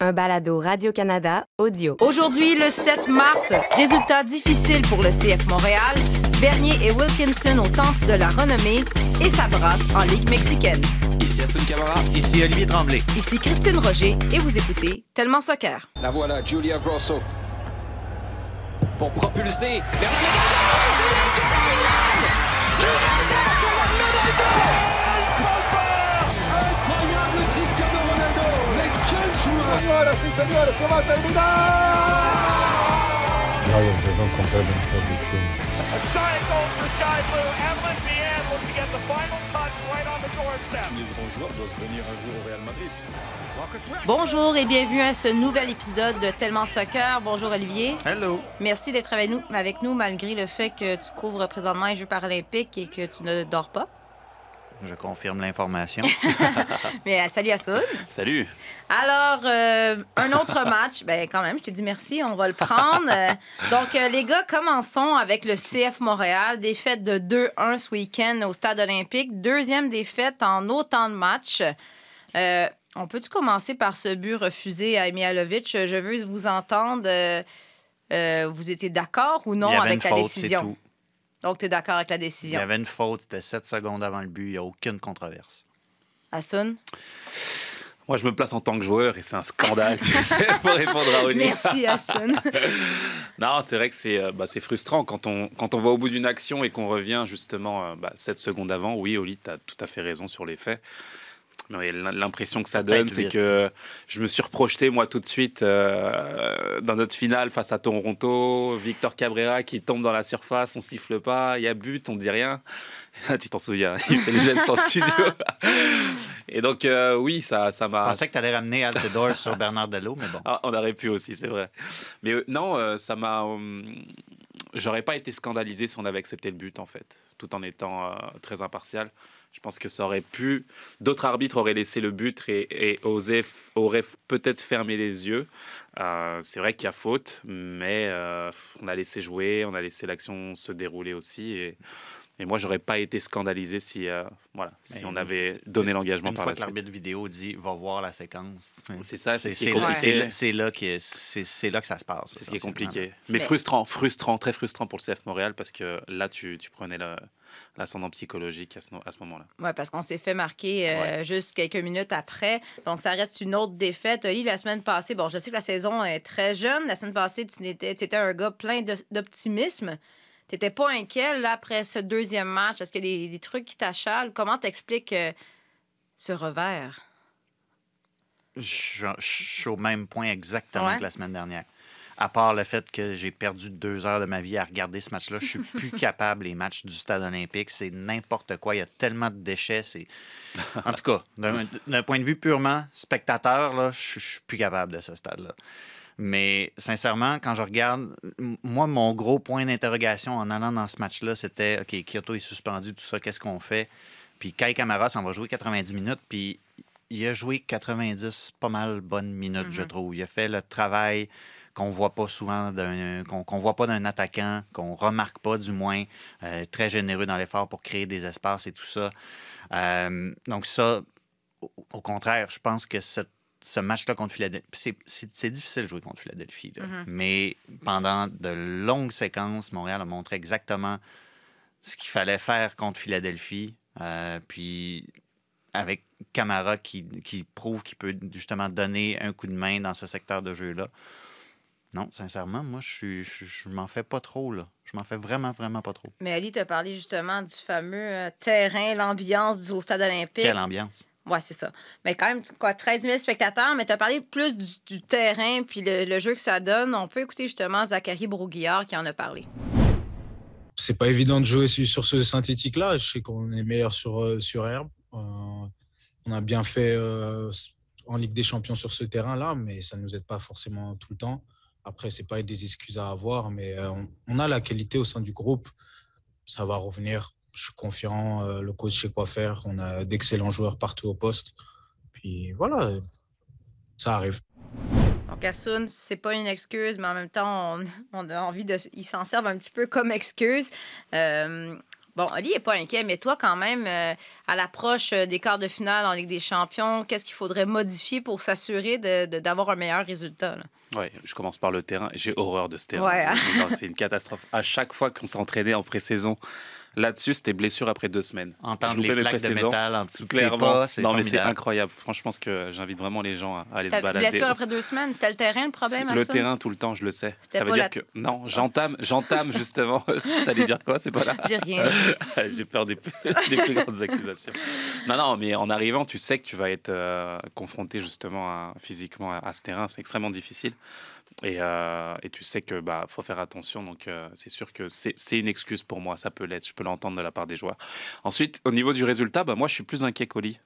un balado Radio-Canada audio. Aujourd'hui, le 7 mars, résultat difficile pour le CF Montréal. Bernier et Wilkinson au temple de la renommée et ça brasse en Ligue mexicaine. Ici Assun Camara. Ici Olivier Tremblay. Ici Christine Roger et vous écoutez Tellement Soccer. La voilà, Julia Grosso. Pour propulser. Incroyable Señoras y señores, se va a terminar. Lions, they don't compare themselves with humans. A giant goal for Sky Blue. Evelyn Vianne looks to get the final touch right on the doorstep. Les grands joueurs doivent venir un jour au Real Madrid. Bonjour et bienvenue à ce nouvel épisode de Tellement Soccer. Bonjour Olivier. Hello. Merci d'être avec nous, avec nous malgré le fait que tu couvres présentement les Jeux paralympiques et que tu ne dors pas. Je confirme l'information. Mais euh, salut Assoun. Salut. Alors, euh, un autre match. Ben, quand même, je te dis merci, on va le prendre. Euh, donc, euh, les gars, commençons avec le CF Montréal. Défaite de 2-1 ce week-end au Stade olympique. Deuxième défaite en autant de matchs. Euh, on peut-tu commencer par ce but refusé à Mihalovic? Je veux vous entendre. euh, euh, vous étiez d'accord ou non avec la faute, décision? Donc, tu es d'accord avec la Il y décision. avait une faute, c'était 7 secondes avant le but, il n'y a aucune controverse. Assoun? Moi, je me place en tant que joueur et c'est un scandale tu sais, pour répondre à Oli. Merci, Assoun. Non, c'est vrai que c'est euh, bah, c'est frustrant quand on, quand on va au bout d'une action et qu'on revient justement euh, bah, 7 secondes avant. Oui, Oli, tu as tout à fait raison sur les faits. L'impression que ça donne, c'est que je me suis reprojeté, moi, tout de suite, euh, dans notre finale face à Toronto. Victor Cabrera qui tombe dans la surface, on siffle pas, il y a but, on dit rien. tu t'en souviens, il fait le geste en studio. Et donc, euh, oui, ça ça Je m'a. pensais que tu allais ramener Altidore sur Bernard Delot, mais bon. Ah, on aurait pu aussi, c'est vrai. Mais euh, non, ça m'a. J'aurais pas été scandalisé si on avait accepté le but, en fait, tout en étant très impartial. Je pense que ça aurait pu. D'autres arbitres auraient laissé le but et, et osé- auraient peut-être fermé les yeux. Euh, c'est vrai qu'il y a faute, mais euh, on a laissé jouer, on a laissé l'action se dérouler aussi. Et, et moi, j'aurais pas été scandalisé si, euh, voilà, si on avait donné l'engagement Une par fois la que suite. l'arbitre vidéo dit va voir la séquence. C'est ça, c'est c'est là- c'est là, qui est- c'est- c'est là que ça se passe. C'est ce qui est compliqué. Mais, Mais- frustrant, frustrant, très frustrant pour le CF Montréal parce que là, tu, tu prenais le- l'ascendant psychologique à ce, à ce moment-là. Oui, parce qu'on s'est fait marquer euh, juste quelques minutes après. Donc, ça reste une autre défaite. Oli, la semaine passée, bon, je sais que la saison est très jeune. La semaine passée, tu étais, tu étais un gars plein de- d'optimisme. Tu n'étais pas inquiet là, après ce deuxième match? Est-ce qu'il y a des, des trucs qui t'achalent? Comment t'expliques euh, ce revers? Je, je suis au même point exactement Ouais. que la semaine dernière. À part le fait que j'ai perdu deux heures de ma vie à regarder ce match-là, je suis plus capable les matchs du stade olympique. C'est n'importe quoi. Il y a tellement de déchets. C'est... En tout cas, d'un, d'un point de vue purement spectateur, là, je, je suis plus capable de ce stade-là. Mais sincèrement, quand je regarde, moi, mon gros point d'interrogation en allant dans ce match-là, c'était OK, Kyoto est suspendu, tout ça, qu'est-ce qu'on fait? Puis Kai Kamara, ça va jouer 90 minutes, puis il a joué 90 pas mal bonnes minutes, je Mhm. trouve. Il a fait le travail qu'on voit pas souvent, qu'on voit pas d'un attaquant, qu'on remarque pas du moins, euh, très généreux dans l'effort pour créer des espaces et tout ça. Euh, donc ça, au, au contraire, je pense que cette- ce match-là contre Philadelphie, c'est, difficile de jouer contre Philadelphie, là. Mhm. mais pendant de longues séquences, Montréal a montré exactement ce qu'il fallait faire contre Philadelphie. Euh, puis avec Camara qui, qui prouve qu'il peut justement donner un coup de main dans ce secteur de jeu-là. Non, sincèrement, moi, je, je, je m'en fais pas trop, là. Je m'en fais vraiment, vraiment pas trop. Mais Ali t'a parlé justement du fameux euh, terrain, l'ambiance du au stade olympique. Quelle ambiance. Oui, c'est ça. Mais quand même, quoi, 13 000 spectateurs, mais tu as parlé plus du, terrain puis le, jeu que ça donne. On peut écouter justement Zachary Broguillard qui en a parlé. C'est pas évident de jouer sur, ce synthétique-là. Je sais qu'on est meilleur sur, euh, sur herbe. Euh, on a bien fait euh, en Ligue des Champions sur ce terrain-là, mais ça ne nous aide pas forcément tout le temps. Après, c'est pas des excuses à avoir, mais on a la qualité au sein du groupe. Ça va revenir. Je suis confiant. euh, le coach sait quoi faire. On a d'excellents joueurs partout au poste. Puis voilà, ça arrive. Donc, Assoun, c'est pas une excuse, mais en même temps, on, on a envie de. Ils s'en servent un petit peu comme excuse. Euh, Bon, Ali n'est pas inquiet, mais toi, quand même, euh, à l'approche des quarts de finale en Ligue des Champions, qu'est-ce qu'il faudrait modifier pour s'assurer de- de- d'avoir un meilleur résultat? là? Ouais, je commence par le terrain. J'ai horreur de ce terrain. Ouais, hein? C'est une catastrophe. À chaque fois qu'on s'est entraîné en pré-saison, là-dessus, c'était blessure après deux semaines. Entendre les plaques de métal en dessous de tes Clairement. pas, c'est non, mais c'est incroyable. Franchement, ce que j'invite vraiment les gens à aller se balader. blessure après deux semaines, c'était le terrain le problème à le ça? terrain tout le temps, je le sais. Ça veut pas dire la- que non, j'entame, j'entame justement. T'allais dire quoi? C'est pas là. J'ai rien. J'ai peur des plus, des plus grandes accusations. Non, non, mais en arrivant, tu sais que tu vas être euh, confronté justement à- physiquement à, à ce terrain. C'est extrêmement difficile. Et, euh, et tu sais que bah faut faire attention. Donc euh, c'est sûr que c'est une excuse pour moi. Ça peut l'être. Je peux l'entendre de la part des joueurs. Ensuite, au niveau du résultat, bah, moi je suis plus inquiet qu'Oli.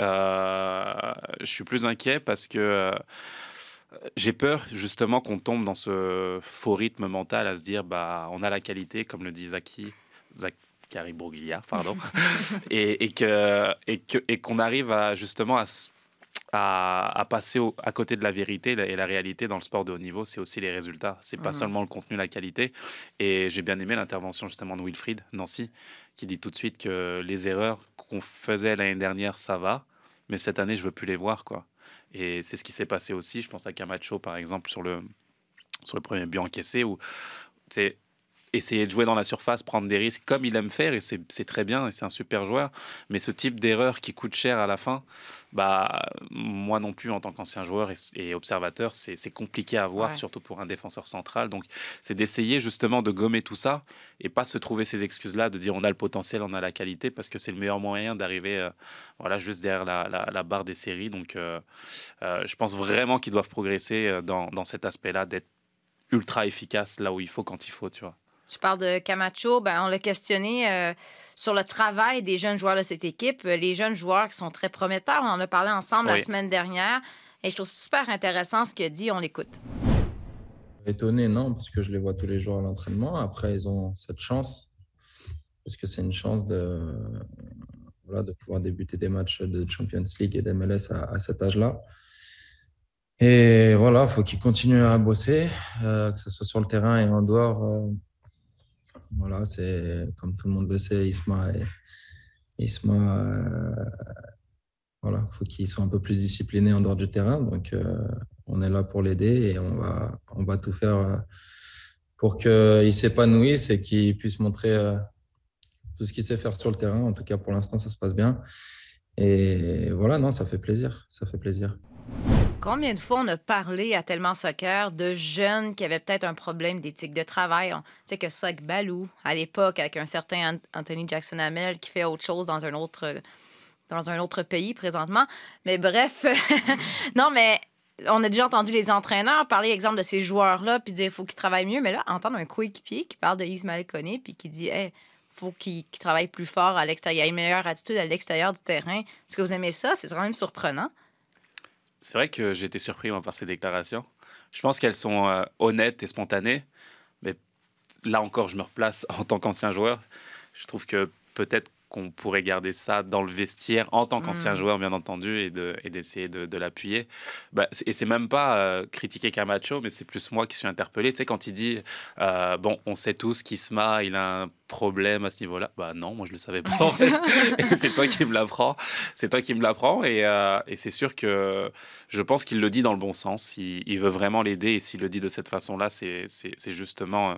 Euh, je suis plus inquiet parce que euh, j'ai peur justement qu'on tombe dans ce faux rythme mental à se dire bah on a la qualité, comme le dit Zaki, Zachary Bourguillard, pardon, et, et que et que et qu'on arrive à justement à, s- à, à passer au- à côté de la vérité et la- et la réalité dans le sport de haut niveau, c'est aussi les résultats. C'est pas Mhm. seulement le contenu, la qualité. Et j'ai bien aimé l'intervention justement de Wilfried Nancy, qui dit tout de suite que les erreurs qu'on faisait l'année dernière, ça va, mais cette année, je veux plus les voir, quoi. Et c'est ce qui s'est passé aussi. Je pense à Camacho, par exemple, sur le, sur le premier but encaissé, où c'est essayer de jouer dans la surface, prendre des risques comme il aime faire, et c'est très bien, et c'est un super joueur. Mais ce type d'erreur qui coûte cher à la fin, bah, moi non plus, en tant qu'ancien joueur et, et observateur, c'est compliqué à voir, Ouais. surtout pour un défenseur central. Donc, c'est d'essayer justement de gommer tout ça et pas se trouver ces excuses-là, de dire on a le potentiel, on a la qualité, parce que c'est le meilleur moyen d'arriver euh, voilà, juste derrière la, la- la barre des séries. Donc, euh, euh, je pense vraiment qu'ils doivent progresser dans, dans cet aspect-là, d'être ultra efficace là où il faut, quand il faut, tu vois. Tu parles de Camacho, ben, on l'a questionné euh, sur le travail des jeunes joueurs de cette équipe. Euh, Les jeunes joueurs qui sont très prometteurs, on en a parlé ensemble la semaine dernière. Et je trouve super intéressant ce qu'il a dit. On l'écoute. Étonné, non, parce que je les vois tous les jours à l'entraînement. Après, ils ont cette chance, parce que c'est une chance de, voilà, de pouvoir débuter des matchs de Champions League et d'MLS à, à cet âge-là. Et voilà, il faut qu'ils continuent à bosser, euh, que ce soit sur le terrain et en dehors. euh, voilà, c'est comme tout le monde le sait, Isma, et, Isma euh, voilà, faut qu'il soit un peu plus discipliné en dehors du terrain. Donc, euh, on est là pour l'aider et on va, on va tout faire euh, pour qu'il s'épanouisse et qu'il puisse montrer tout ce qu'il sait faire sur le terrain. En tout cas, pour l'instant, ça se passe bien. Et voilà, non, ça fait plaisir. Ça fait plaisir. Combien de fois on a parlé à Tellement Soccer de jeunes qui avaient peut-être un problème d'éthique de travail? Tu sais que ça avec Balou, à l'époque, avec un certain An- Anthony Jackson Hamel qui fait autre chose dans un autre, dans un autre pays présentement. Mais bref, non, mais on a déjà entendu les entraîneurs parler, exemple, de ces joueurs-là, puis dire qu'il faut qu'ils travaillent mieux. Mais là, entendre un coéquipier qui parle de Ismaël Koné, puis qui dit, hey, faut qu'il qu'il travaille plus fort à l'extérieur, il a une meilleure attitude à l'extérieur du terrain. Est-ce que vous aimez ça? C'est quand même surprenant. C'est vrai que j'ai été surpris par ces déclarations. Je pense qu'elles sont euh, honnêtes et spontanées, mais là encore, je me replace en tant qu'ancien joueur. Je trouve que peut-être qu'on pourrait garder ça dans le vestiaire en tant qu'ancien Mm. joueur, bien entendu, et de- et d'essayer de, de l'appuyer. Bah, et c'est même pas euh, critiquer Camacho, mais c'est plus moi qui suis interpellé. Tu sais, quand il dit euh, Bon, on sait tous qu'Isma, il a un problème à ce niveau-là. Bah non, moi je le savais pas. C'est toi qui me l'apprends. C'est toi qui me l'apprends. Et, euh, et c'est sûr que je pense qu'il le dit dans le bon sens. Il, il veut vraiment l'aider. Et s'il le dit de cette façon-là, c'est c'est- c'est justement.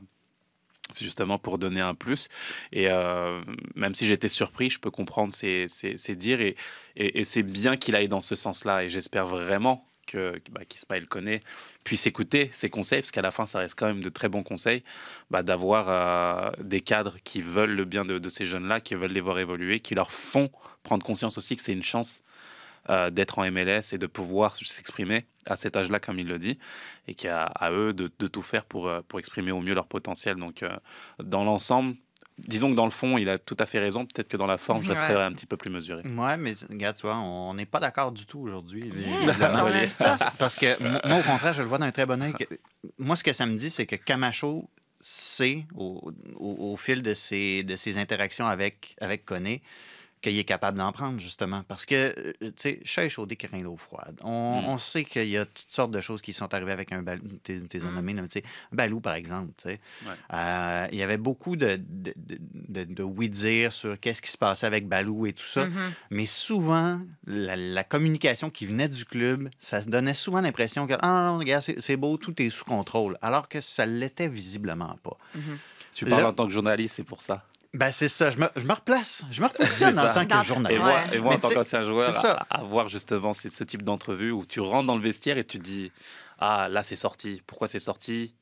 C'est justement pour donner un plus. Et euh, même si j'étais surpris, je peux comprendre ses, ses- ses dires. Et, et, c'est bien qu'il aille dans ce sens-là. Et j'espère vraiment que bah, qu'Ismaël connaît puisse écouter ses conseils, parce qu'à la fin, ça reste quand même de très bons conseils, bah, d'avoir euh, des cadres qui veulent le bien de ces jeunes-là, qui veulent les voir évoluer, qui leur font prendre conscience aussi que c'est une chance euh, d'être en MLS et de pouvoir s'exprimer à cet âge-là, comme il le dit, et qu'à à eux de, de tout faire pour, euh, pour exprimer au mieux leur potentiel. Donc, euh, dans l'ensemble, disons que dans le fond, il a tout à fait raison. Peut-être que dans la forme, je resterai Ouais. un petit peu plus mesuré. Ouais, mais regarde, tu vois, on n'est pas d'accord du tout aujourd'hui. Yes. Parce que mo- moi, au contraire, je le vois d'un très bon œil. que- Moi, ce que ça me dit, c'est que Camacho sait, au, au- au fil de ses, de ses interactions avec, avec Koné, qu'il est capable d'en prendre, justement. Parce que, euh, tu sais, chat échaudé qui craint l'eau froide. On, Mm. on sait qu'il y a toutes sortes de choses qui sont arrivées avec un balou. T'es t'es Mm. nommé, tu sais, balou, par exemple. tu sais. Ouais. Euh, il y avait beaucoup de, de, de, de- de oui-dire sur qu'est-ce qui se passait avec Balou et tout ça. Mhm. Mais souvent, la, la communication qui venait du club, ça se donnait souvent l'impression que ah, non, regarde, c'est beau, tout est sous contrôle. Alors que ça l'était visiblement pas. Tu parles Là- en tant que journaliste, c'est pour ça. Ben, c'est ça. Je me, je me replace. Je me repositionne C'est en tant que journaliste. Et moi, et moi en tant qu'ancien joueur, à, à voir justement ce type d'entrevue où tu rentres dans le vestiaire et tu te dis Ah, là, c'est sorti. Pourquoi c'est sorti?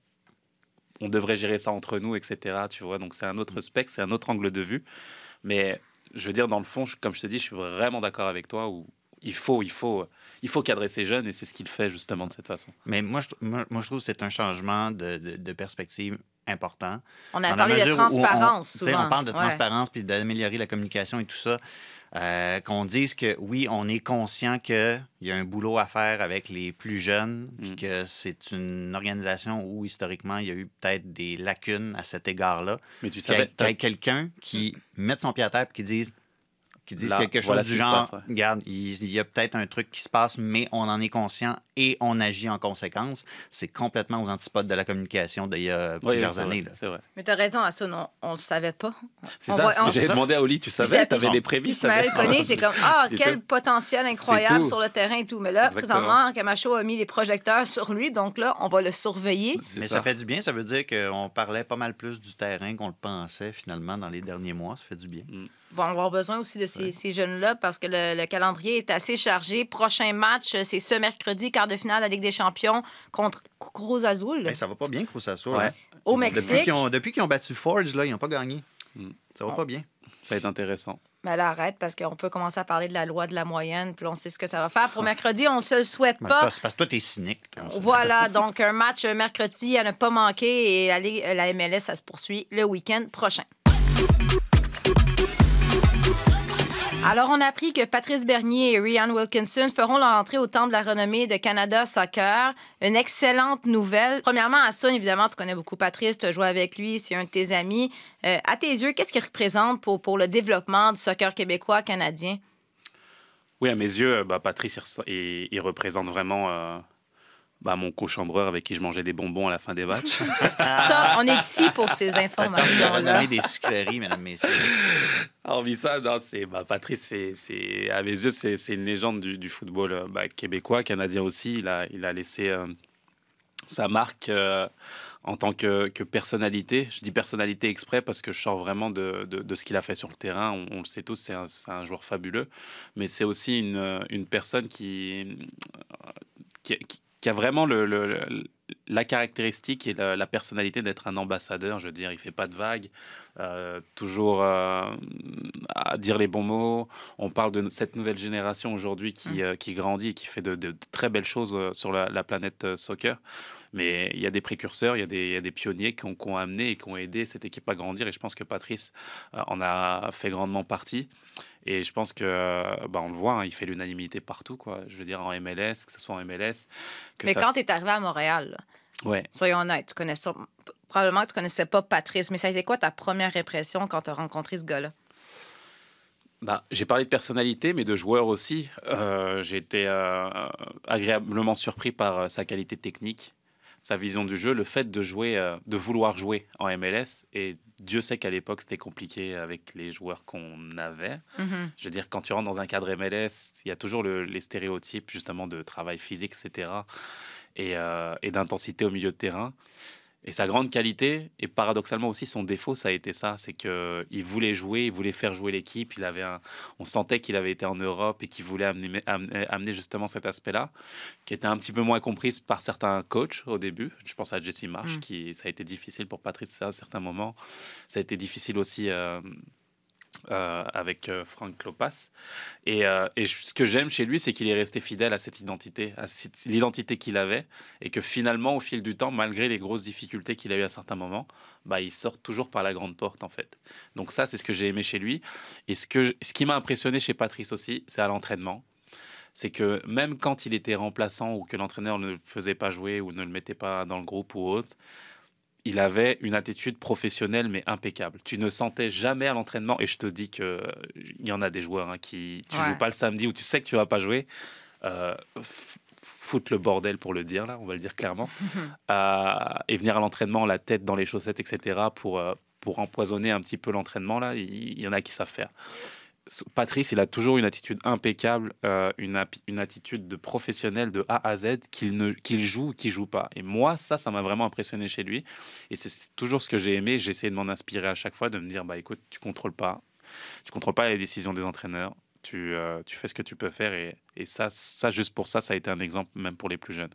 On devrait gérer ça entre nous, etc. Tu vois, donc c'est un autre spectre, c'est un autre angle de vue. Mais je veux dire, dans le fond, je- comme je te dis, je suis vraiment d'accord avec toi où il faut, il faut, il faut cadrer ces jeunes et c'est ce qu'il fait justement de cette façon. Mais moi, je, moi, moi, je trouve que c'est un changement de, de- de perspective important. On a parlé de on- transparence souvent. On parle de Ouais. transparence puis d'améliorer la communication et tout ça. Euh, qu'on dise que oui, on est conscient qu'il y a un boulot à faire avec les plus jeunes, puis Mm. que c'est une organisation où historiquement il y a eu peut-être des lacunes à cet égard-là. Mais tu Qu'il y ait- savais, qu'il y ait quelqu'un qui mette son pied à terre et qui dise, qui dise Là, quelque chose voilà du genre, passe, ouais. regarde, il, il y a peut-être un truc qui se passe, mais on en est conscient et on agit en conséquence. C'est complètement aux antipodes de la communication d'il y a plusieurs années. vrai, là. c'est vrai. Mais tu as raison, Hassan, on, on le savait pas. C'est ça. on- J'ai demandé à Oli, tu savais, tu avais des prémices. Ismaël Koné, c'est comme Ah, quel potentiel incroyable sur le terrain et tout. Mais là, Exactement. présentement, Camacho a mis les projecteurs sur lui, donc là, on va le surveiller. Mais ça. fait du bien, ça veut dire qu'on parlait pas mal plus du terrain qu'on le pensait finalement dans les derniers mois. Ça fait du bien. Vont avoir besoin aussi de ces, ces jeunes-là parce que le, le calendrier est assez chargé. Prochain match, euh, c'est ce mercredi, quart de finale de la Ligue des Champions contre Cruz Azul Hey, ça va pas bien, Cruz Azul, Ouais. hein? au Depuis Mexique. qu'ils ont, depuis qu'ils ont battu Forge, là, ils n'ont pas gagné. Mm. Ça va Oh. pas bien. Ça va être intéressant. Mais là, arrête parce qu'on peut commencer à parler de la loi de la moyenne, puis on sait ce que ça va faire. Pour mercredi, on ne se le souhaite pas. parce parce que toi, t'es cynique. toi, on sait. Voilà, donc un match mercredi à ne pas manquer et la MLS, ça se poursuit le week-end prochain. Alors, on a appris que Patrice Bernier et Ryan Wilkinson feront leur entrée au Temple de la renommée de Canada Soccer. Une excellente nouvelle. Premièrement, à Sun, évidemment, tu connais beaucoup Patrice, tu as joué avec lui, c'est un de tes amis. Euh, à tes yeux, qu'est-ce qu'il représente pour, pour le développement du soccer québécois canadien? Oui, à mes yeux, euh, bah, Patrice, il représente vraiment euh, bah, mon cochambreur avec qui je mangeais des bonbons à la fin des matchs. Ça, on est ici pour ces Attends, on nommer des sucreries, mesdames, messieurs. Hormis ça, non, c'est, bah, Patrice, c'est, c'est- à mes yeux, c'est, c'est une légende du, du football euh, bah, québécois, canadien aussi. Il a, il a laissé euh, sa marque euh, en tant que, que personnalité. Je dis personnalité exprès parce que je sors vraiment de, de- de ce qu'il a fait sur le terrain. On, on le sait tous, c'est un, c'est un joueur fabuleux. Mais c'est aussi une, une personne qui, qui, qui- a vraiment le, la caractéristique et la, la personnalité d'être un ambassadeur. Je veux dire, il fait pas de vagues, euh, toujours euh, à dire les bons mots. On parle de cette nouvelle génération aujourd'hui qui, euh, qui grandit et qui fait de, de- de très belles choses euh, sur la, la planète euh, soccer. Mais il y a des précurseurs, il y a des, il y a des pionniers qui ont, qui ont amené et qui ont aidé cette équipe à grandir. Et je pense que Patrice euh, en a fait grandement partie. Et je pense que, euh, bah, on le voit, hein, il fait l'unanimité partout. Quoi. Je veux dire, en MLS, que ce soit en MLS. Que Mais ça quand tu es arrivé à Montréal, là, Ouais. soyons honnêtes, tu connais ça- probablement que tu connaissais pas Patrice, mais ça a été quoi ta première impression quand tu as rencontré ce gars-là? Bah, j'ai parlé de personnalité, mais de joueur aussi. Euh, j'ai été euh, agréablement surpris par sa qualité technique, sa vision du jeu, le fait de jouer, euh, de vouloir jouer en MLS. Et Dieu sait qu'à l'époque, c'était compliqué avec les joueurs qu'on avait. Mhm. Je veux dire, quand tu rentres dans un cadre MLS, il y a toujours le- les stéréotypes justement de travail physique, etc. Et, euh, et d'intensité au milieu de terrain. Et sa grande qualité, et paradoxalement aussi son défaut, ça a été ça, c'est qu'il voulait jouer, il voulait faire jouer l'équipe. Il avait un- on sentait qu'il avait été en Europe et qu'il voulait amener, amener, amener justement cet aspect-là, qui était un petit peu moins compris par certains coachs au début. Je pense à Jesse Marsh, Mm. qui ça a été difficile pour Patrice à certains moments. Ça a été difficile aussi euh, euh, avec euh, Frank Lopas. Et, euh, ce que j'aime chez lui, c'est qu'il est resté fidèle à cette identité, à l'identité qu'il avait, et que finalement, au fil du temps, malgré les grosses difficultés qu'il a eu à certains moments, bah, il sort toujours par la grande porte, en fait. Donc ça, c'est ce que j'ai aimé chez lui. Et ce, que, ce qui m'a impressionné chez Patrice aussi, c'est à l'entraînement. C'est que même quand il était remplaçant ou que l'entraîneur ne le faisait pas jouer ou ne le mettait pas dans le groupe ou autre, il avait une attitude professionnelle mais impeccable. Tu ne sentais jamais à l'entraînement, et je te dis qu'il y en a des joueurs hein, qui, tu Ouais. joues pas le samedi ou tu sais que tu vas pas jouer, euh, le bordel pour le dire là, on va le dire clairement, Euh, et venir à l'entraînement la tête dans les chaussettes, etc. pour euh, pour empoisonner un petit peu l'entraînement là, il, il y en a qui savent faire. Patrice, il a toujours une attitude impeccable, euh, une, attitude de professionnel de A à Z, qu'il joue ou qu'il joue pas. Et moi, ça, ça m'a vraiment impressionné chez lui. Et c'est toujours ce que j'ai aimé. J'ai essayé de m'en inspirer à chaque fois, de me dire, bah écoute, tu contrôles pas, tu contrôles pas les décisions des entraîneurs. Tu, euh, fais ce que tu peux faire et, et ça, ça, juste pour ça, ça a été un exemple même pour les plus jeunes.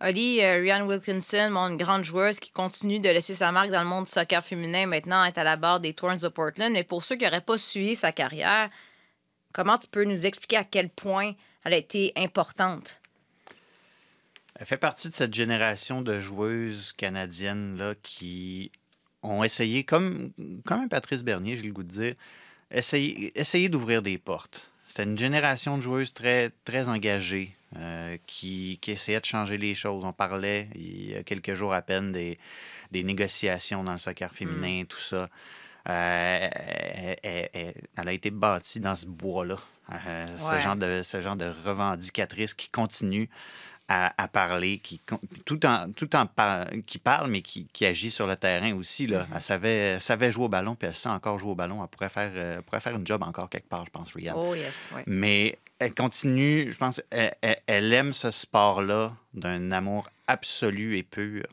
Oli, euh, Ryan Wilkinson, une grande joueuse qui continue de laisser sa marque dans le monde du soccer féminin, maintenant est à la barre des Thorns de Portland. Mais pour ceux qui n'auraient pas suivi sa carrière, comment tu peux nous expliquer à quel point elle a été importante? Elle fait partie de cette génération de joueuses canadiennes qui ont essayé, comme, Patrice Bernier, j'ai le goût de dire, essayer, d'ouvrir des portes. C'était une génération de joueuses très engagées euh, qui, qui essayaient de changer les choses. On parlait il y a quelques jours à peine des, des négociations dans le soccer féminin, tout ça. Euh, elle, elle- elle- elle a été bâtie dans ce bois-là. Euh, Ouais. ce, genre de, ce genre de revendicatrice qui continue à, à parler, qui, tout en, tout en par- qui parle, mais qui, qui agit sur le terrain aussi. Là. Elle, savait, elle savait jouer au ballon, puis elle sait encore jouer au ballon. Elle pourrait faire, elle pourrait faire une job encore quelque part, je pense, Rihanna. Oh yes, oui. Mais elle continue, je pense, elle, elle- aime ce sport-là d'un amour absolu et pur.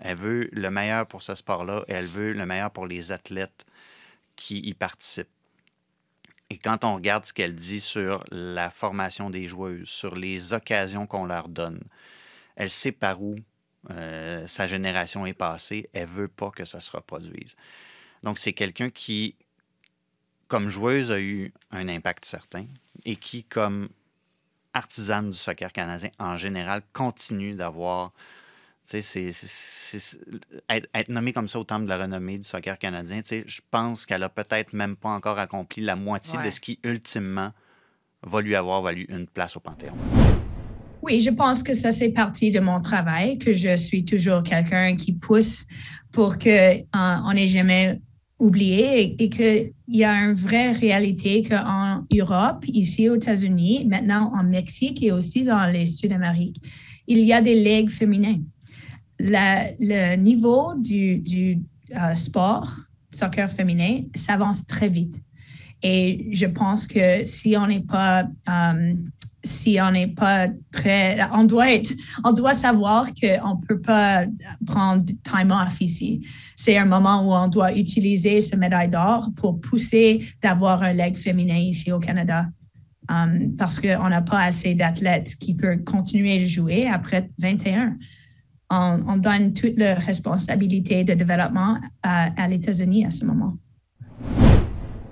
Elle veut le meilleur pour ce sport-là et elle veut le meilleur pour les athlètes qui y participent. Et quand on regarde ce qu'elle dit sur la formation des joueuses, sur les occasions qu'on leur donne, elle sait par où euh, sa génération est passée. Elle veut pas que ça se reproduise. Donc, c'est quelqu'un qui, comme joueuse, a eu un impact certain et qui, comme artisane du soccer canadien en général, continue d'avoir. tu sais, c'est- être, être nommée comme ça au temple de la renommée du soccer canadien, tu sais, je pense qu'elle a peut-être même pas encore accompli la moitié Ouais. de ce qui, ultimement, va lui avoir valu une place au Panthéon. Oui, je pense que ça, c'est partie de mon travail, que je suis toujours quelqu'un qui pousse pour que euh, on n'ait jamais oublié et, et qu'il y a une vraie réalité qu'en Europe, ici aux États-Unis, maintenant en Mexique et aussi dans les Sud-Amériques, il y a des ligues féminines. La- le niveau du, du euh, sport, soccer féminin, s'avance très vite. Et je pense que si on n'est pas euh, si on n'est pas très, on doit être, on doit savoir qu'on ne peut pas prendre time off ici. C'est un moment où on doit utiliser ce médaille d'or pour pousser d'avoir un leg féminin ici au Canada. Um, parce qu'on n'a pas assez d'athlètes qui peuvent continuer de jouer après 21. On, on donne toute la responsabilité de développement à, à les États-Unis à ce moment.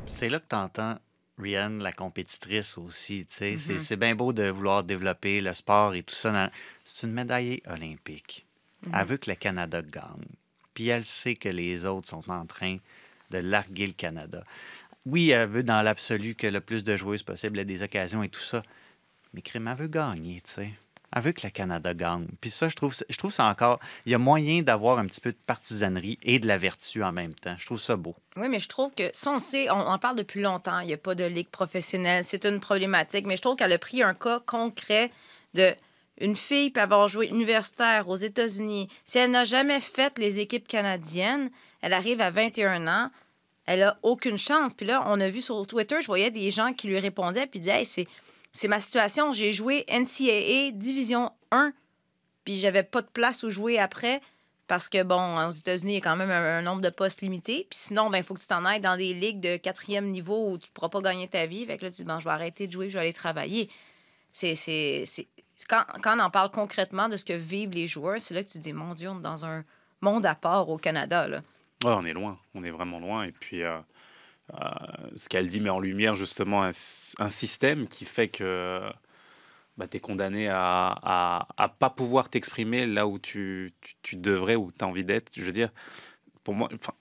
C'est là que tu entends Rihanna, la compétitrice aussi. sais. C'est-. C'est bien beau de vouloir développer le sport et tout ça. dans- C'est une médaillée olympique. Elle veut que le Canada gagne. Puis elle sait que les autres sont en train de larguer le Canada. Oui, elle veut dans l'absolu que le plus de joueuses possible aient des occasions et tout ça. Mais elle veut gagner, tu sais. Elle Canada gagne. Puis ça, je trouve, je trouve ça encore... Il y a moyen d'avoir un petit peu de partisanerie et de la vertu en même temps. Je trouve ça beau. Oui, mais je trouve que ça, on sait, on en parle depuis longtemps. Il n'y a pas de ligue professionnelle. C'est une problématique. Mais je trouve qu'elle a pris un cas concret de une fille peut avoir joué universitaire aux États-Unis. Si elle n'a jamais fait les équipes canadiennes, elle arrive à 21 ans, elle a aucune chance. Puis là, on a vu sur Twitter, je voyais des gens qui lui répondaient puis disaient Hey, c'est, c'est ma situation. J'ai joué NCAA Division 1, puis j'avais pas de place où jouer après. Parce que, bon, aux États-Unis, il y a quand même un, nombre de postes limité. Puis sinon, ben, il faut que tu t'en ailles dans des ligues de quatrième niveau où tu pourras pas gagner ta vie. Fait que là, tu dis, bon, je vais arrêter de jouer, je vais aller travailler. C'est, quand, quand on en parle concrètement de ce que vivent les joueurs, c'est là que tu dis, mon Dieu, on est dans un monde à part au Canada. Là. Ouais, on est loin, on est vraiment loin. Et puis, euh, ce qu'elle dit met en lumière justement un, système qui fait que bah, tu es condamné à, à, pas pouvoir t'exprimer là où tu, tu, devrais, où tu as envie d'être. Je veux dire, pour moi, enfin,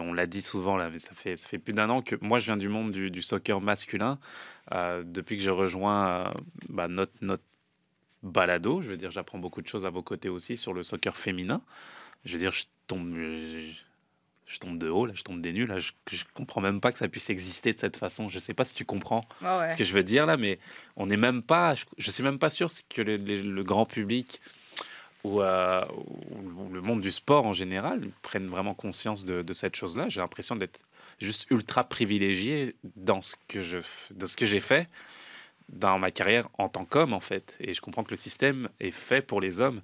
on l'a dit souvent là, mais ça fait, ça fait plus d'un an que moi je viens du monde du, du soccer masculin. Euh, depuis que j'ai rejoint euh, bah, notre, notre balado. Je veux dire, j'apprends beaucoup de choses à vos côtés aussi sur le soccer féminin. Je veux dire, je tombe, je tombe de haut, là, je tombe des nuls. Là, je, je comprends même pas que ça puisse exister de cette façon. Je sais pas si tu comprends ouais. ce que je veux dire là, mais on n'est même pas, je, je suis même pas sûr que le, le- le grand public ou, euh, ou- le monde du sport en général prennent vraiment conscience de, de cette chose-là. J'ai l'impression d'être juste ultra privilégié dans ce que je, dans ce que j'ai fait dans ma carrière en tant qu'homme en fait. Et je comprends que le système est fait pour les hommes.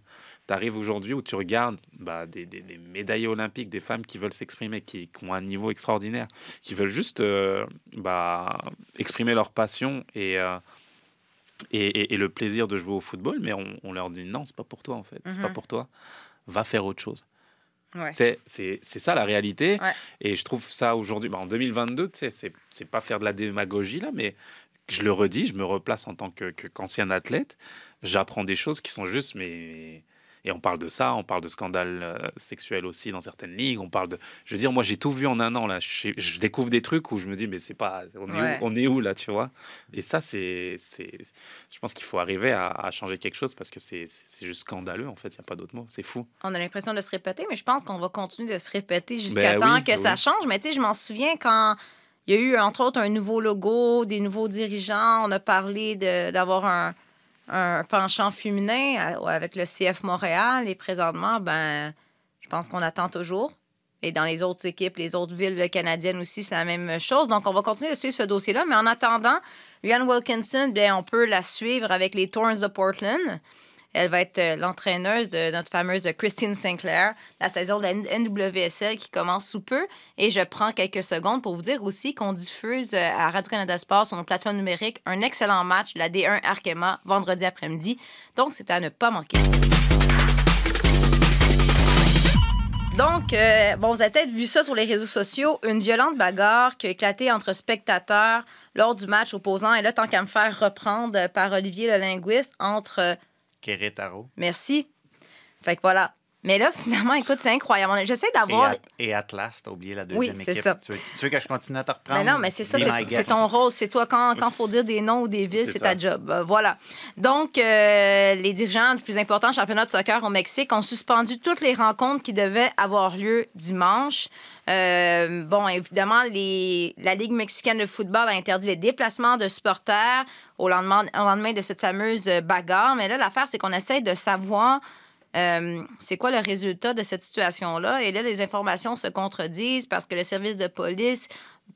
Tu arrives aujourd'hui où tu regardes bah, des, des, des médaillés olympiques, des femmes qui veulent s'exprimer, qui, qui ont un niveau extraordinaire, qui veulent juste euh, bah, exprimer leur passion et, euh, et, et- et le plaisir de jouer au football, mais on, on leur dit non, c'est pas pour toi en fait, c'est pas Mhm. pour toi, va faire autre chose. Ouais. C'est ça la réalité. Ouais. Et je trouve ça aujourd'hui, bah, en 2022, tu sais, c'est pas faire de la démagogie là, mais je le redis, je me replace en tant que que- qu'ancien athlète. J'apprends des choses qui sont juste, mais. Et on parle de ça, on parle de scandales euh, sexuels aussi dans certaines ligues. On parle de. Je veux dire, moi, j'ai tout vu en un an là. Je, je découvre des trucs où je me dis, mais c'est pas. On est, Ouais. où, on est où là, tu vois? Et ça, c'est. Je pense qu'il faut arriver à, à changer quelque chose parce que c'est juste scandaleux en fait. Il n'y a pas d'autre mot. C'est fou. On a l'impression de se répéter, mais je pense qu'on va continuer de se répéter jusqu'à Ben temps oui, que ça oui. change. Mais tu sais, je m'en souviens quand il y a eu, entre autres, un nouveau logo, des nouveaux dirigeants. On a parlé d'avoir un, un penchant féminin à- avec le CF Montréal. Et présentement, ben, je pense qu'on attend toujours. Et dans les autres équipes, les autres villes canadiennes aussi, c'est la même chose. Donc, on va continuer de suivre ce dossier-là. Mais en attendant, Ryan Wilkinson, bien, on peut la suivre avec les Thorns de Portland. Elle va être euh, l'entraîneuse de notre fameuse Christine Sinclair, la saison de la NWSL qui commence sous peu. Et je prends quelques secondes pour vous dire aussi qu'on diffuse euh, à Radio-Canada Sport sur nos plateformes numériques un excellent match la D1 Arkema vendredi après-midi. Donc, c'est à ne pas manquer. Donc, euh, bon, vous avez peut-être vu ça sur les réseaux sociaux, une violente bagarre qui a éclaté entre spectateurs lors du match opposant. Et là, tant qu'à me faire reprendre par Olivier le linguiste, entre Querétaro Merci. Fait que voilà. Mais là, finalement, écoute, c'est incroyable. J'essaie et, d'avoir. At- et Atlas, t'as oublié la Oui, deuxième c'est équipe. ça. Tu veux, tu veux que je continue à te reprendre? Mais non, mais c'est ça, c'est ton rôle. C'est toi, quand il faut dire des noms ou des villes, C'est ta job. Euh, voilà. Donc, euh, les dirigeants du plus important championnat de soccer au Mexique ont suspendu toutes les rencontres qui devaient avoir lieu dimanche. Euh, bon, évidemment, les, la Ligue mexicaine de football a interdit les déplacements de supporters au lendemain, au lendemain de cette fameuse bagarre. Mais là, l'affaire, c'est qu'on essaye de savoir euh, c'est quoi le résultat de cette situation-là? Et là, les informations se contredisent parce que le service de police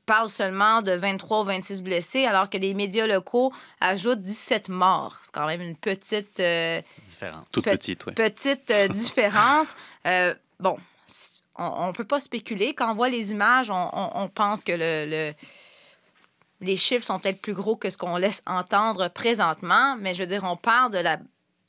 parle seulement de 23 ou 26 blessés, alors que les médias locaux ajoutent 17 morts. C'est quand même une petite... euh, C'est différent. Toute Pe- petite, petite euh, différence. Euh, bon, on ne peut pas spéculer. Quand on voit les images, on, on- on pense que le, le- les chiffres sont peut-être plus gros que ce qu'on laisse entendre présentement. Mais je veux dire, on parle de la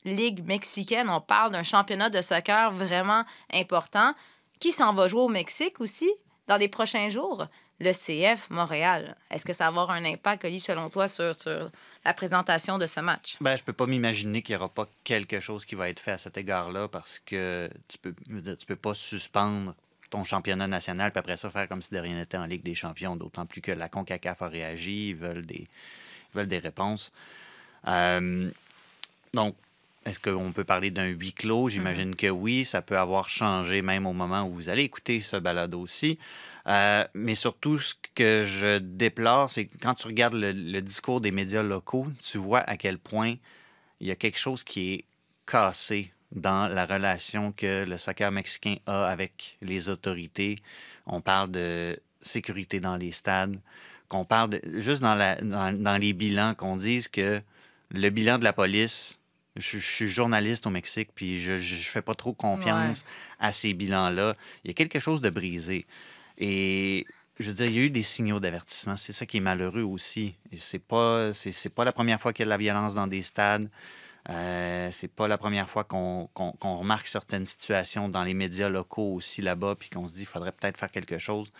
Ligue mexicaine, on parle d'un championnat de soccer vraiment important qui s'en va jouer au Mexique aussi dans les prochains jours? Le CF Montréal. Est-ce que ça va avoir un impact, Oli, selon toi, sur, sur la présentation de ce match? Ben, je peux pas m'imaginer qu'il n'y aura pas quelque chose qui va être fait à cet égard-là parce que tu peux, peux pas suspendre ton championnat national puis après ça faire comme si de rien n'était en Ligue des champions, d'autant plus que la CONCACAF a réagi, ils veulent des, ils veulent des réponses. Euh, donc, est-ce qu'on peut parler d'un huis clos? J'imagine que oui, ça peut avoir changé même au moment où vous allez écouter ce balado aussi. Euh, mais surtout, ce que je déplore, c'est que quand tu regardes le, le discours des médias locaux, tu vois à quel point il y a quelque chose qui est cassé dans la relation que le soccer mexicain a avec les autorités. On parle de sécurité dans les stades, qu'on parle de, juste dans, la, dans, dans les bilans, qu'on dise que le bilan de la police, je, je suis journaliste au Mexique, puis je ne fais pas trop confiance à ces bilans-là. Il y a quelque chose de brisé. Et je veux dire, il y a eu des signaux d'avertissement. C'est ça qui est malheureux aussi. Et c'est pas, c'est, pas la première fois qu'il y a de la violence dans des stades. Euh, c'est pas la première fois qu'on remarque certaines situations dans les médias locaux aussi là-bas, puis qu'on se dit qu'il faudrait peut-être faire quelque chose.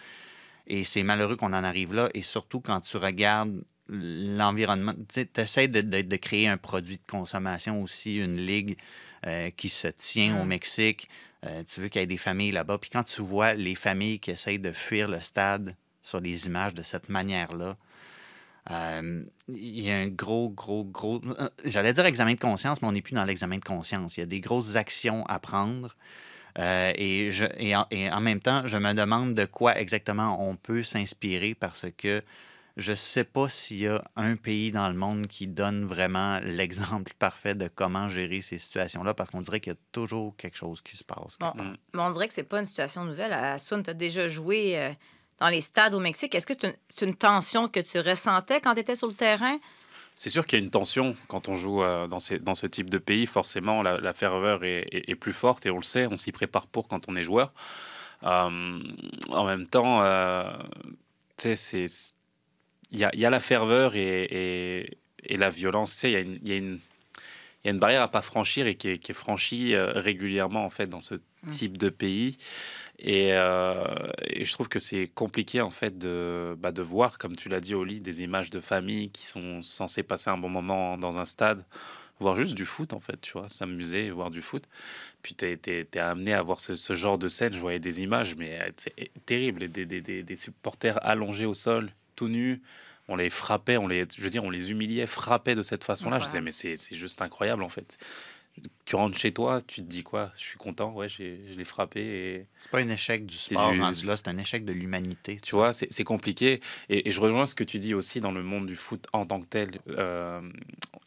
Et c'est malheureux qu'on en arrive là. Et surtout quand tu regardes l'environnement, tu essaies de, de- de créer un produit de consommation aussi, une ligue euh, qui se tient au Mm. Mexique. Euh, tu veux qu'il y ait des familles là-bas. Puis quand tu vois les familles qui essayent de fuir le stade sur les images de cette manière-là, Euh, il y a un gros, gros, gros. J'allais dire examen de conscience, mais on n'est plus dans l'examen de conscience. Il y a des grosses actions à prendre. Euh, et, je, et, en, et en même temps, je me demande de quoi exactement on peut s'inspirer parce que je ne sais pas s'il y a un pays dans le monde qui donne vraiment l'exemple parfait de comment gérer ces situations-là parce qu'on dirait qu'il y a toujours quelque chose qui se passe. Bon, mais on dirait que c'est pas une situation nouvelle. Asun, tu as déjà joué euh, dans les stades au Mexique. Est-ce que c'est une, tension que tu ressentais quand tu étais sur le terrain? C'est sûr qu'il y a une tension quand on joue euh, dans, ces- dans ce type de pays. Forcément, la, la ferveur est, est- est plus forte et on le sait, on s'y prépare pour quand on est joueur. Euh, en même temps, euh, tu sais, c'est- il y a, il y a la ferveur et, et- et la violence. Tu sais, il y a une- il y a une il y a une barrière à pas franchir et qui est, qui est franchie euh, régulièrement en fait dans ce type de pays. Et, euh, et je trouve que c'est compliqué en fait de, bah, de voir, comme tu l'as dit Oli, des images de famille qui sont censées passer un bon moment dans un stade, voir juste du foot en fait, tu vois, s'amuser, voir du foot. Puis tu es, amené à voir ce, ce genre de scène, je voyais des images, mais euh, c'est terrible, des, des, des, des supporters allongés au sol, tout nus. On les frappait, on les, je veux dire, on les humiliait, frappait de cette façon-là. Je disais, mais c'est c'est juste incroyable en fait. Tu rentres chez toi, tu te dis quoi? Je suis content, ouais, je l'ai frappé et C'est pas un échec du sport du- rendu là, c'est un échec de l'humanité. tu vois, c'est compliqué. Et, et je rejoins ce que tu dis aussi dans le monde du foot en tant que tel. Euh,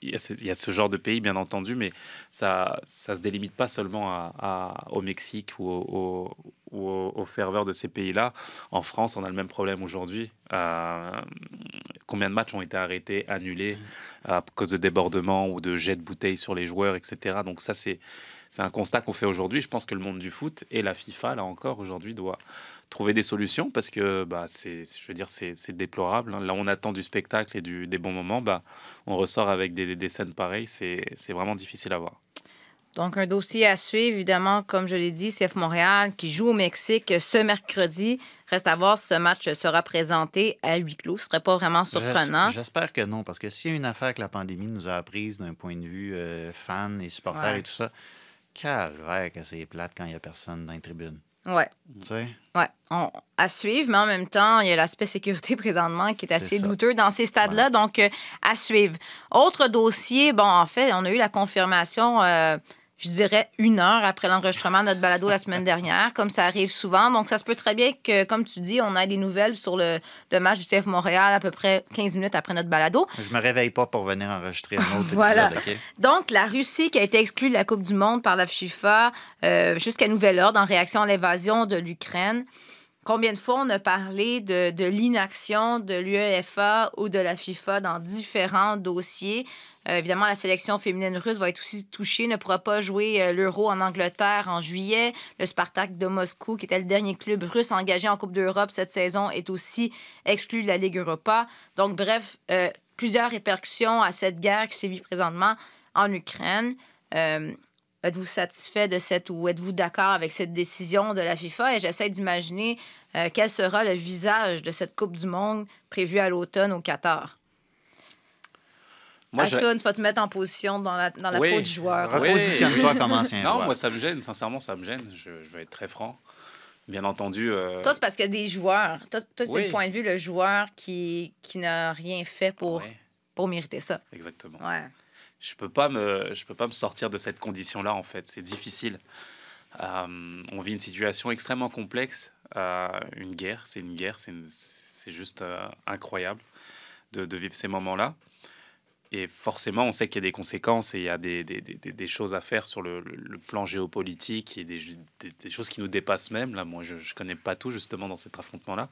Il y, a ce- il y a ce genre de pays, bien entendu, mais ça ça se délimite pas seulement à, à- au Mexique ou au, au- ferveurs de ces pays-là. En France, on a le même problème aujourd'hui. Euh, combien de matchs ont été arrêtés, annulés à cause de débordements ou de jets de bouteilles sur les joueurs, etc. Donc ça, c'est un constat qu'on fait aujourd'hui. Je pense que le monde du foot et la FIFA, là encore, aujourd'hui, doit trouver des solutions parce que bah, c'est, je veux dire, c'est, déplorable. hein. Là, on attend du spectacle et du, des bons moments. Bah, on ressort avec des, des scènes pareilles. C'est vraiment difficile à voir. Donc, un dossier à suivre, évidemment, comme je l'ai dit, CF Montréal qui joue au Mexique ce mercredi. Reste à voir si ce match sera présenté à huis clos. Ce serait pas vraiment surprenant. J'es- J'espère que non, parce que s'il y a une affaire que la pandémie nous a apprise d'un point de vue euh, fan et supporters Ouais. et tout ça, calvaire que c'est plate quand il n'y a personne dans les tribunes. Ouais. Tu sais? Ouais, on- à suivre, mais en même temps, il y a l'aspect sécurité présentement qui est assez douteux dans ces stades-là, donc euh, à suivre. Autre dossier, bon, en fait, on a eu la confirmation, euh, je dirais, une heure après l'enregistrement de notre balado la semaine dernière, comme ça arrive souvent. Donc, ça se peut très bien que, comme tu dis, on ait des nouvelles sur le, le match du CF Montréal à peu près 15 minutes après notre balado. Je me réveille pas pour venir enregistrer un autre Voilà. épisode? Donc, la Russie qui a été exclue de la Coupe du Monde par la FIFA euh, jusqu'à nouvel ordre en réaction à l'évasion de l'Ukraine. Combien de fois on a parlé de, l'inaction de l'UEFA ou de la FIFA dans différents dossiers? Euh, évidemment, la sélection féminine russe va être aussi touchée, ne pourra pas jouer euh, l'Euro en Angleterre en juillet. Le Spartak de Moscou, qui était le dernier club russe engagé en Coupe d'Europe cette saison, est aussi exclu de la Ligue Europa. Donc, bref, euh, plusieurs répercussions à cette guerre qui sévit présentement en Ukraine. Êtes-vous satisfait de cette ou êtes-vous d'accord avec cette décision de la FIFA? Et j'essaie d'imaginer euh, quel sera le visage de cette Coupe du Monde prévue à l'automne au Qatar. Moi, je- Hassoun, tu vas te mettre en position dans la, dans la Oui. peau du joueur. Oui. Repositionne-toi comme ancien Non, joueur. moi, ça me gêne. Sincèrement, ça me gêne. Je, je vais être très franc. Bien entendu. euh, Toi, c'est parce qu'il y a des joueurs. Toi, toi, c'est Oui. le point de vue, le joueur qui, qui n'a rien fait pour, pour mériter ça. exactement. Ouais. Je peux pas me je peux pas me sortir de cette condition là en fait. C'est difficile. Euh, on vit une situation extrêmement complexe euh, une guerre. C'est une guerre c'est juste euh, incroyable de, vivre ces moments là et forcément on sait qu'il y a des conséquences et il y a des, des, des- des choses à faire sur le, le- le plan géopolitique et des, choses qui nous dépassent même. Là moi je, je connais pas tout justement dans cet affrontement là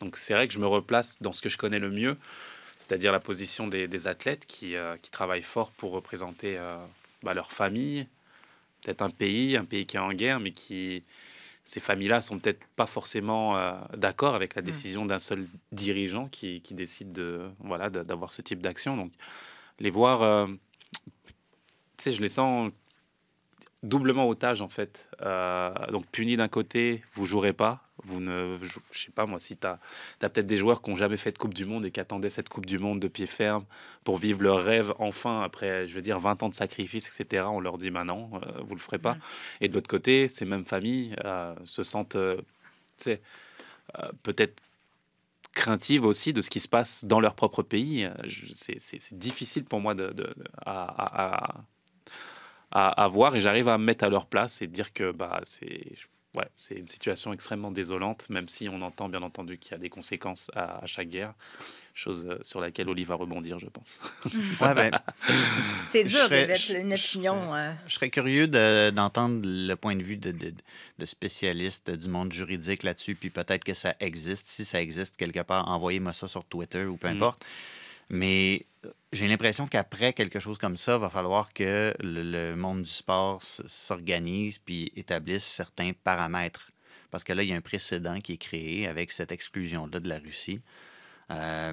donc c'est vrai que je me replace dans ce que je connais le mieux c'est-à-dire la position des, des athlètes qui, euh, qui travaillent fort pour représenter euh, bah, leur famille, peut-être un pays, un pays qui est en guerre, mais qui ces familles-là sont peut-être pas forcément euh, d'accord avec la décision d'un seul dirigeant qui, qui décide de voilà d'avoir ce type d'action. Donc les voir, tu sais, je les sens doublement otages en fait. Euh, donc punis d'un côté, vous jouerez pas. Vous ne, je je sais pas moi, si tu as, peut-être des joueurs qui n'ont jamais fait de Coupe du Monde et qui attendaient cette Coupe du Monde de pied ferme pour vivre leur rêve enfin après, je veux dire, 20 ans de sacrifice, etc. On leur dit, maintenant, non, euh, vous le ferez pas. Et de l'autre côté, ces mêmes familles euh, se sentent, euh, peut-être craintives aussi de ce qui se passe dans leur propre pays. C'est difficile pour moi de, de- à, à- à- à- à voir et j'arrive à me mettre à leur place et dire que bah, c'est ouais, c'est une situation extrêmement désolante, même si on entend bien entendu qu'il y a des conséquences à, à chaque guerre, chose euh, sur laquelle Oli va rebondir, je pense. Ouais, ben, C'est dur je- une opinion. euh, Je serais curieux de- d'entendre le point de vue de, de- de spécialistes du monde juridique là-dessus, puis peut-être que ça existe. Si ça existe quelque part, envoyez-moi ça sur Twitter ou peu Mm. importe. Mais euh, j'ai l'impression qu'après quelque chose comme ça, va falloir que le, le monde du sport s'organise puis établisse certains paramètres. Parce que là, il y a un précédent qui est créé avec cette exclusion-là de la Russie. Euh,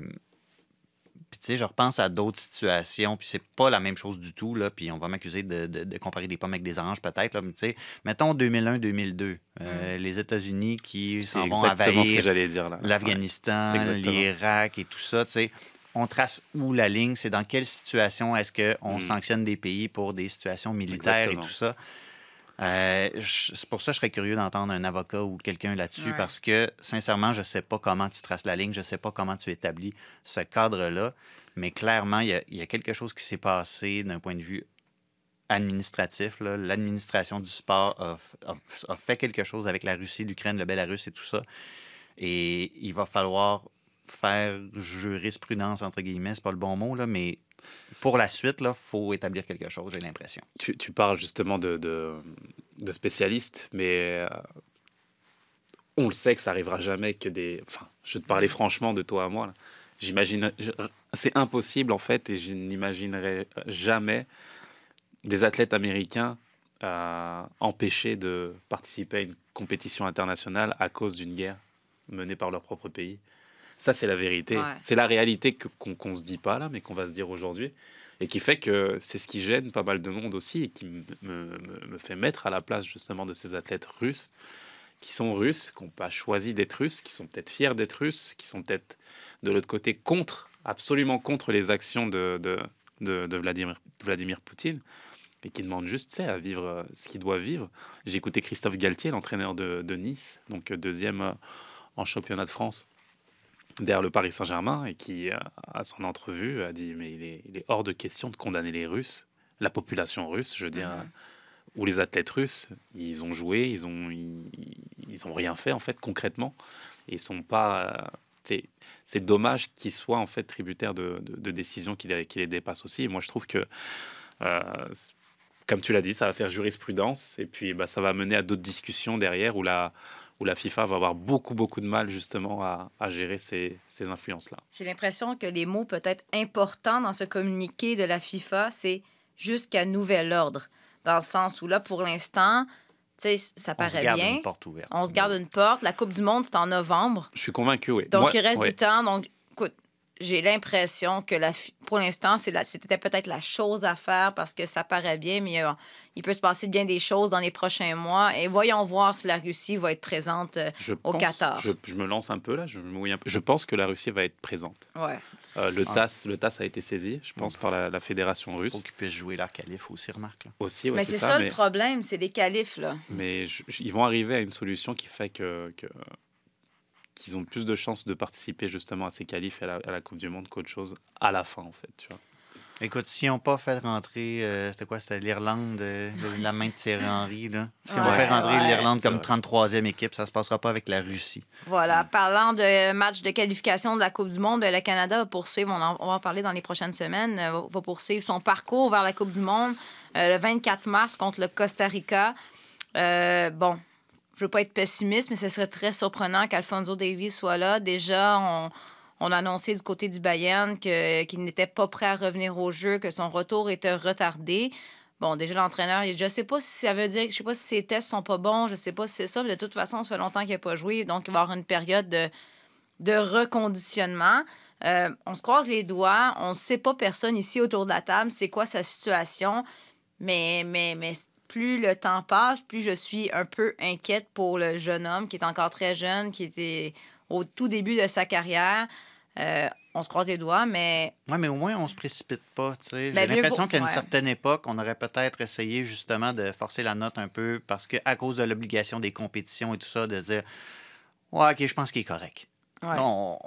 puis, tu sais, je repense à d'autres situations, puis c'est pas la même chose du tout, là, puis on va m'accuser de, de- de comparer des pommes avec des oranges, peut-être, là, mais tu sais, mettons 2001-2002, euh, les États-Unis qui s'en vont exactement ce que envahir j'allais dire là. l'Afghanistan, l'Irak et tout ça, tu sais, on trace où la ligne, c'est dans quelle situation est-ce qu'on Mm. sanctionne des pays pour des situations militaires Exactement. et tout ça. Euh, c'est pour ça que je serais curieux d'entendre un avocat ou quelqu'un là-dessus Ouais. parce que, sincèrement, je ne sais pas comment tu traces la ligne, je ne sais pas comment tu établis ce cadre-là, mais clairement, il y a, il y a quelque chose qui s'est passé d'un point de vue administratif. L'administration du sport a, f- a- a fait quelque chose avec la Russie, l'Ukraine, le Bélarus et tout ça. Et il va falloir faire jurisprudence, entre guillemets, c'est pas le bon mot, là, mais pour la suite, il faut établir quelque chose, j'ai l'impression. tu, tu parles justement de, de, spécialistes, mais euh, on le sait que ça arrivera jamais que des. Enfin, je vais te parler franchement de toi à moi. J'imagine, c'est impossible en fait, et je n'imaginerai jamais des athlètes américains euh, empêchés de participer à une compétition internationale à cause d'une guerre menée par leur propre pays. Ça, c'est la vérité. Ouais. C'est la réalité que- qu'on se dit pas là, mais qu'on va se dire aujourd'hui et qui fait que c'est ce qui gêne pas mal de monde aussi et qui me, me- me- fait mettre à la place justement de ces athlètes russes qui sont russes, qui n'ont pas choisi d'être russes, qui sont peut-être fiers d'être russes, qui sont peut-être de l'autre côté contre, absolument contre les actions de, de, de- de Vladimir, Vladimir Poutine et qui demandent juste à vivre euh, ce qu'ils doivent vivre. J'ai écouté Christophe Galtier, l'entraîneur de, de Nice, donc euh, deuxième euh, en championnat de France derrière le Paris Saint-Germain et qui, euh, à son entrevue, a dit mais il est, il est hors de question de condamner les Russes, la population russe, je veux dire, Mhm. ou les athlètes russes. Ils ont joué, ils ont, ils, ils ont rien fait en fait concrètement. Ils sont pas. euh, c'est- dommage qu'ils soient en fait tributaires de, de- de décisions qui les, qui les dépassent aussi. Et moi, je trouve que euh, comme tu l'as dit, ça va faire jurisprudence et puis bah, ça va mener à d'autres discussions derrière où la, où la FIFA va avoir beaucoup, beaucoup de mal justement à, à gérer ces, ces influences-là. J'ai l'impression que les mots peut-être importants dans ce communiqué de la FIFA, c'est jusqu'à nouvel ordre. Dans le sens où là, pour l'instant, tu sais, ça On se paraît garde bien. une porte ouverte. On se garde une porte. La Coupe du Monde, c'est en novembre. Je suis convaincu, oui. Donc, Moi- il reste du temps. Donc, écoute, j'ai l'impression que la, pour l'instant, la- c'était peut-être la chose à faire parce que ça paraît bien, mais euh, il peut se passer bien des choses dans les prochains mois. Et voyons voir si la Russie va être présente. euh, Je au pense- Qatar. Je, je me lance un peu là, je me mouille un peu. Je pense que la Russie va être présente. ouais. Euh, le, Ah. TAS, le TAS a été saisi, je pense, par la, la fédération faut russe qu'ils puissent jouer leur calife aussi, remarque. là. aussi. ouais, mais c'est ça, mais, le problème, c'est les qualifs, là. mais je- je- ils vont arriver à une solution qui fait que, que- qu'ils ont plus de chances de participer justement à ces qualifs et à la, à la Coupe du Monde qu'autre chose à la fin, en fait. Tu vois. Écoute, si on pas fait rentrer, euh, c'était quoi? C'était l'Irlande, euh, de la main de Thierry Henry, là. Si on Ouais, fait rentrer ouais. l'Irlande comme vrai. 33e équipe, ça se passera pas avec la Russie. Voilà. Parlant de match de qualification de la Coupe du Monde, le Canada va poursuivre, on, en- on va en parler dans les prochaines semaines, euh, va poursuivre son parcours vers la Coupe du Monde euh, le 24 mars contre le Costa Rica. Euh, bon, je veux pas être pessimiste, mais ce serait très surprenant qu'Alfonso Davies soit là. Déjà, on, on a annoncé du côté du Bayern qu'il n'était pas prêt à revenir au jeu, que son retour était retardé. Bon, déjà, l'entraîneur, je sais pas si ça veut dire, je sais pas si ses tests sont pas bons, je sais pas si c'est ça, de toute façon, ça fait longtemps qu'il n'a pas joué, donc il va y avoir une période de, de reconditionnement. Euh, on se croise les doigts, on ne sait pas personne ici autour de la table, c'est quoi sa situation, mais, mais, mais plus le temps passe, plus je suis un peu inquiète pour le jeune homme qui est encore très jeune, qui était au tout début de sa carrière. Euh, on se croise les doigts, mais Oui, mais au moins, on se précipite pas. tu sais. J'ai Ben, mieux l'impression qu'à une ouais. certaine époque, on aurait peut-être essayé justement de forcer la note un peu parce qu'à cause de l'obligation des compétitions et tout ça, de dire Ouais, OK, je pense qu'il est correct. Ouais. On,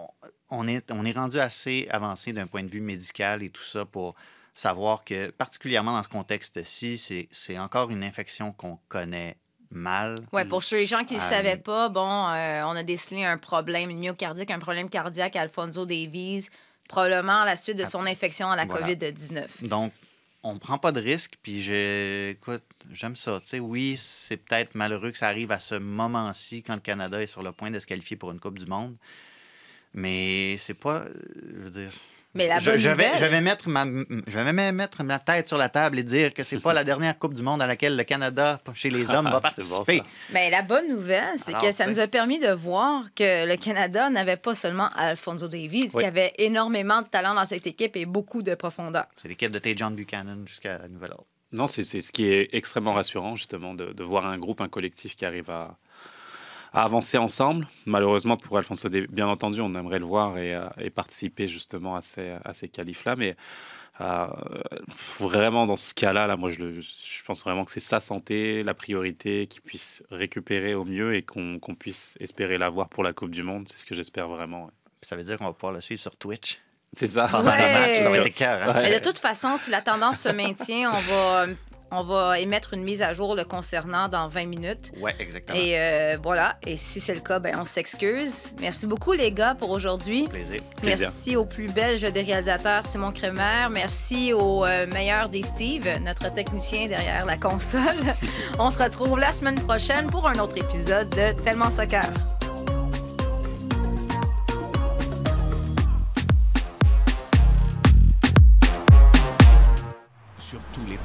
on est, on est rendu assez avancé d'un point de vue médical et tout ça pour savoir que, particulièrement dans ce contexte-ci, c'est- encore une infection qu'on connaît mal. Ouais, pour ceux les gens qui ne le Euh, savaient pas, bon, euh, on a décelé un problème myocardique, un problème cardiaque à Alfonso Davies, probablement à la suite de son infection à la Voilà. COVID-19. Donc, on ne prend pas de risque, puis je, écoute, j'aime ça. Oui, c'est peut-être malheureux que ça arrive à ce moment-ci, quand le Canada est sur le point de se qualifier pour une Coupe du Monde. Mais c'est pas. euh, Je veux dire. Mais la je, bonne je vais, nouvelle- je vais mettre ma, je vais même mettre ma tête sur la table et dire que c'est pas la dernière Coupe du Monde à laquelle le Canada, chez les hommes, va bon, participer. ça. Mais la bonne nouvelle, c'est que ça nous a permis de voir que le Canada n'avait pas seulement Alfonso Davies, Oui. qui avait énormément de talent dans cette équipe et beaucoup de profondeur. c'est l'équipe de T. John Buchanan jusqu'à nouvel ordre. Non, c'est c'est ce qui est extrêmement rassurant, justement, de, de voir un groupe, un collectif qui arrive à, à avancer ensemble. Malheureusement, pour Alfonso, bien entendu, on aimerait le voir et, euh, et participer justement à ces, à ces qualifs-là. Mais euh, vraiment, dans ce cas-là, là, moi, je, le- je pense vraiment que c'est sa santé, la priorité, qu'il puisse récupérer au mieux et qu'on puisse espérer l'avoir pour la Coupe du Monde. C'est ce que j'espère vraiment. ouais. Ça veut dire qu'on va pouvoir le suivre sur Twitch C'est ça. Ouais. le match. Ça va être écœurant. Ouais. Mais de toute façon, si la tendance se maintient, on va, on va émettre une mise à jour le concernant dans 20 minutes. Ouais, exactement. Et euh, voilà. Et si c'est le cas, ben, on s'excuse. Merci beaucoup, les gars, pour aujourd'hui. Plaisir. Plaisir. Merci au plus belge des réalisateurs, Simon Kremer. Merci au euh, meilleur des Steve, notre technicien derrière la console. on se retrouve la semaine prochaine pour un autre épisode de Tellement Soccer.